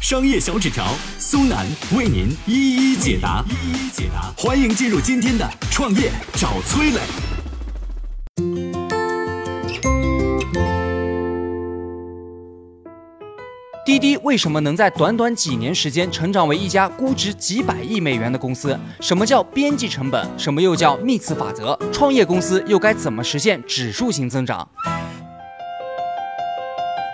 商业小纸条苏南为您一一解答，一一解答。欢迎进入今天的创业找崔磊。滴滴为什么能在短短几年时间成长为一家估值几百亿美元的公司？什么叫边际成本？什么又叫幂次法则？创业公司又该怎么实现指数型增长？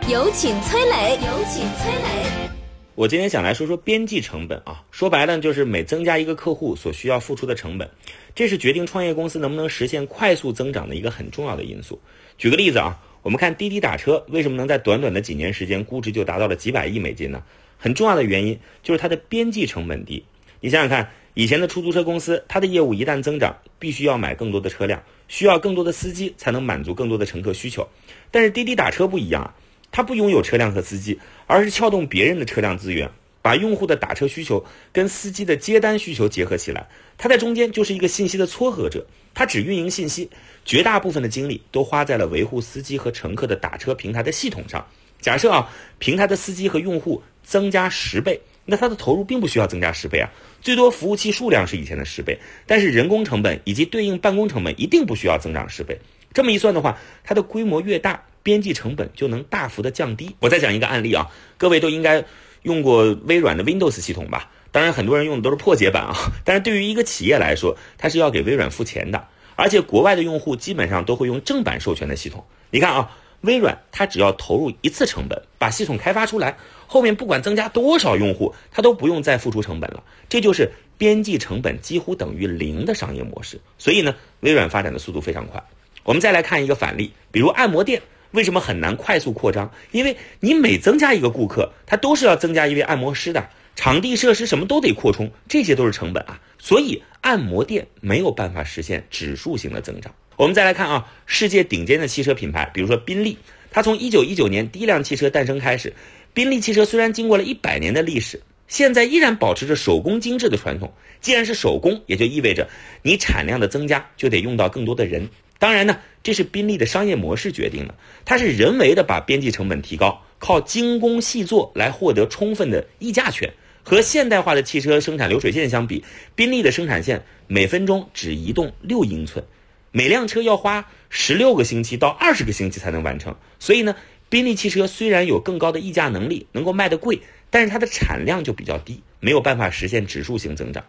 有请崔磊，有请崔磊。我今天想来说说边际成本啊，说白了就是每增加一个客户所需要付出的成本，这是决定创业公司能不能实现快速增长的一个很重要的因素。举个例子啊。我们看滴滴打车为什么能在短短的几年时间估值就达到了几百亿美金呢？很重要的原因就是它的边际成本低。你想想看，以前的出租车公司，它的业务一旦增长，必须要买更多的车辆，需要更多的司机才能满足更多的乘客需求。但是滴滴打车不一样啊，它不拥有车辆和司机，而是撬动别人的车辆资源，把用户的打车需求跟司机的接单需求结合起来，它在中间就是一个信息的撮合者。它只运营信息，绝大部分的精力都花在了维护司机和乘客的打车平台的系统上。假设啊，平台的司机和用户增加十倍，那它的投入并不需要增加十倍啊，最多服务器数量是以前的十倍，但是人工成本以及对应办公成本一定不需要增长十倍。这么一算的话，它的规模越大，边际成本就能大幅的降低。我再讲一个案例啊，各位都应该用过微软的 Windows 系统吧？当然，很多人用的都是破解版啊。但是对于一个企业来说，它是要给微软付钱的，而且国外的用户基本上都会用正版授权的系统。你看啊，微软它只要投入一次成本，把系统开发出来，后面不管增加多少用户，它都不用再付出成本了。这就是边际成本几乎等于零的商业模式。所以呢，微软发展的速度非常快。我们再来看一个反例，比如按摩店为什么很难快速扩张？因为你每增加一个顾客，他都是要增加一位按摩师的。场地设施什么都得扩充，这些都是成本啊，所以按摩店没有办法实现指数型的增长。我们再来看啊，世界顶尖的汽车品牌，比如说宾利，它从一九一九年第一辆汽车诞生开始，宾利汽车虽然经过了一百年的历史，现在依然保持着手工精致的传统。既然是手工，也就意味着你产量的增加就得用到更多的人。当然呢，这是宾利的商业模式决定的，它是人为的把边际成本提高，靠精工细作来获得充分的溢价权。和现代化的汽车生产流水线相比，宾利的生产线每分钟只移动六英寸，每辆车要花十六个星期到二十个星期才能完成。所以呢，宾利汽车虽然有更高的溢价能力，能够卖得贵，但是它的产量就比较低，没有办法实现指数型增长。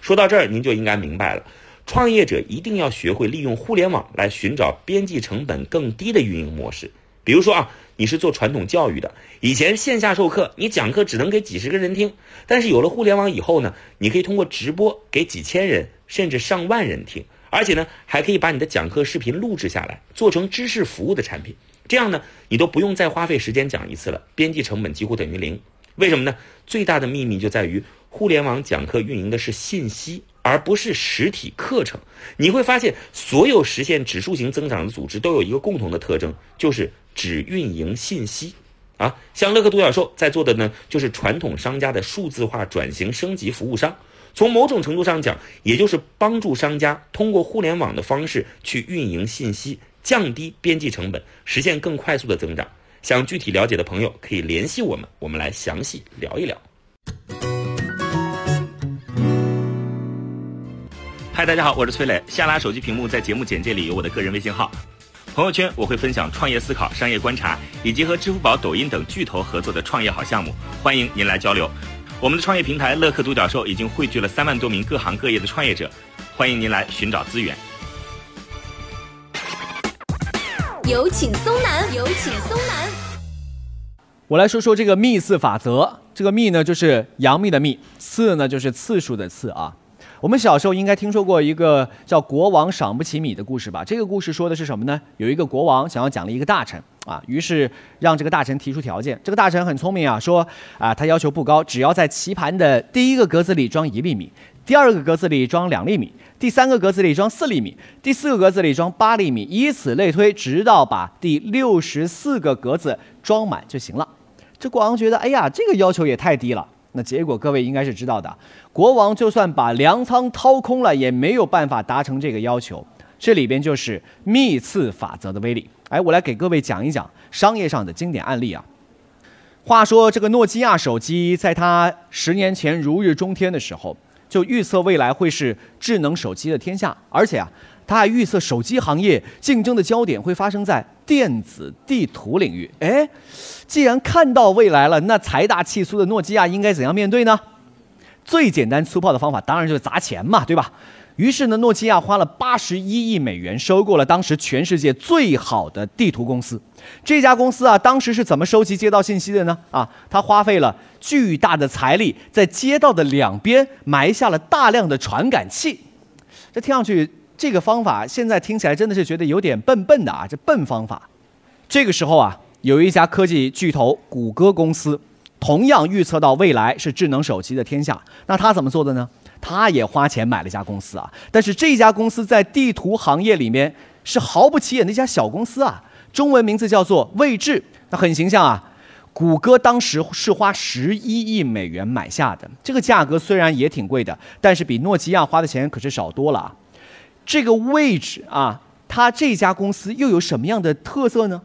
说到这儿，您就应该明白了，创业者一定要学会利用互联网来寻找边际成本更低的运营模式。比如说啊，你是做传统教育的，以前线下授课，你讲课只能给几十个人听，但是有了互联网以后呢，你可以通过直播给几千人甚至上万人听，而且呢，还可以把你的讲课视频录制下来，做成知识服务的产品，这样呢，你都不用再花费时间讲一次了，边际成本几乎等于零。为什么呢？最大的秘密就在于互联网讲课运营的是信息。而不是实体课程，你会发现，所有实现指数型增长的组织都有一个共同的特征，就是只运营信息。啊，像乐客独角兽在做的呢，就是传统商家的数字化转型升级服务商。从某种程度上讲，也就是帮助商家通过互联网的方式去运营信息，降低边际成本，实现更快速的增长。想具体了解的朋友可以联系我们，我们来详细聊一聊。嗨，大家好，我是崔磊。下拉手机屏幕，在节目简介里有我的个人微信号。朋友圈我会分享创业思考、商业观察，以及和支付宝、抖音等巨头合作的创业好项目，欢迎您来交流。我们的创业平台乐客独角兽已经汇聚了三万多名各行各业的创业者，欢迎您来寻找资源。有请松南，有请松南。我来说说这个幂次法则。这个幂呢，就是杨幂的幂；次呢，就是次数的次啊。我们小时候应该听说过一个叫“国王赏不起米”的故事吧？这个故事说的是什么呢？有一个国王想要奖励一个大臣啊，于是让这个大臣提出条件。这个大臣很聪明啊，说啊，他要求不高，只要在棋盘的第一个格子里装一粒米，第二个格子里装两粒米，第三个格子里装四粒米，第四个格子里装八粒米，以此类推，直到把第六十四个格子装满就行了。这国王觉得，哎呀，这个要求也太低了。那结果各位应该是知道的，国王就算把粮仓掏空了，也没有办法达成这个要求。这里边就是密次法则的威力。哎，我来给各位讲一讲商业上的经典案例啊。话说这个诺基亚手机，在它十年前如日中天的时候，就预测未来会是智能手机的天下，而且啊，他还预测手机行业竞争的焦点会发生在电子地图领域。哎。既然看到未来了，那财大气粗的诺基亚应该怎样面对呢？最简单粗暴的方法当然就是砸钱嘛，对吧？于是呢，诺基亚花了八十一亿美元收购了当时全世界最好的地图公司。这家公司啊，当时是怎么收集街道信息的呢？啊，他花费了巨大的财力，在街道的两边埋下了大量的传感器。这听上去，这个方法现在听起来真的是觉得有点笨笨的啊，这笨方法。这个时候啊。有一家科技巨头谷歌公司，同样预测到未来是智能手机的天下。那他怎么做的呢？他也花钱买了一家公司啊，但是这家公司在地图行业里面是毫不起眼的一家小公司啊。中文名字叫做位置，那很形象啊。谷歌当时是花十一亿美元买下的，这个价格虽然也挺贵的，但是比诺基亚花的钱可是少多了啊。这个位置啊，它这家公司又有什么样的特色呢？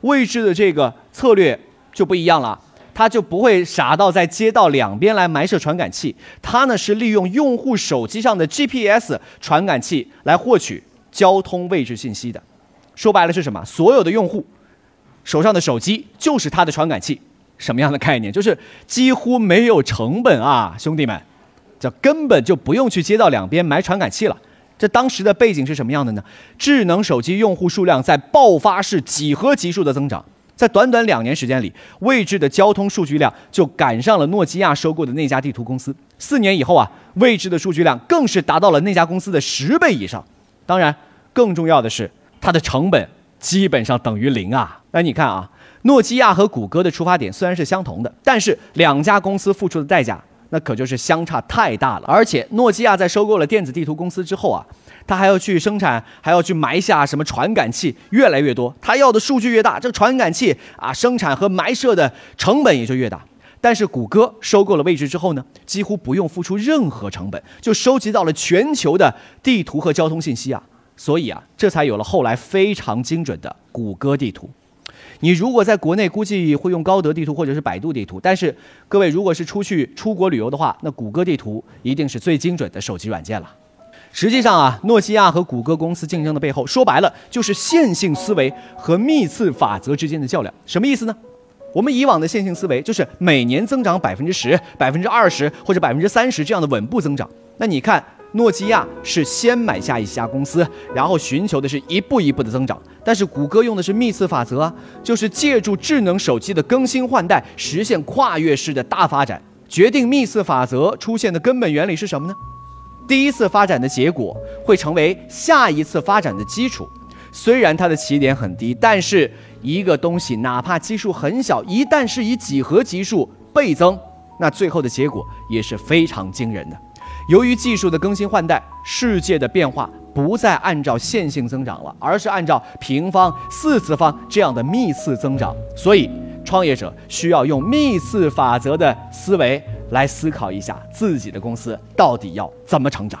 位置的这个策略就不一样了，它就不会傻到在街道两边来埋设传感器，它呢是利用用户手机上的 GPS 传感器来获取交通位置信息的。说白了是什么？所有的用户手上的手机就是它的传感器。什么样的概念？就是几乎没有成本啊，兄弟们，叫根本就不用去街道两边埋传感器了。这当时的背景是什么样的呢？智能手机用户数量在爆发式几何级数的增长，在短短两年时间里，位置的交通数据量就赶上了诺基亚收购的那家地图公司。四年以后啊，位置的数据量更是达到了那家公司的十倍以上。当然，更重要的是，它的成本基本上等于零啊。那你看啊，诺基亚和谷歌的出发点虽然是相同的，但是两家公司付出的代价。那可就是相差太大了，而且诺基亚在收购了电子地图公司之后啊，它还要去生产，还要去埋下什么传感器，越来越多。它要的数据越大，这个传感器啊，生产和埋设的成本也就越大。但是谷歌收购了位置之后呢，几乎不用付出任何成本，就收集到了全球的地图和交通信息啊，所以啊，这才有了后来非常精准的谷歌地图。你如果在国内，估计会用高德地图或者是百度地图。但是各位如果是出去出国旅游的话，那谷歌地图一定是最精准的手机软件了。实际上啊，诺基亚和谷歌公司竞争的背后，说白了就是线性思维和密次法则之间的较量。什么意思呢？我们以往的线性思维就是每年增长百分之十、百分之二十或者百分之三十这样的稳步增长。那你看。诺基亚是先买下一家公司，然后寻求的是一步一步的增长。但是谷歌用的是密次法则，就是借助智能手机的更新换代，实现跨越式的大发展。决定密次法则出现的根本原理是什么呢？第一次发展的结果会成为下一次发展的基础。虽然它的起点很低，但是一个东西哪怕基数很小，一旦是以几何级数倍增，那最后的结果也是非常惊人的。由于技术的更新换代，世界的变化不再按照线性增长了，而是按照平方、四次方这样的幂次增长。所以，创业者需要用幂次法则的思维来思考一下自己的公司到底要怎么成长。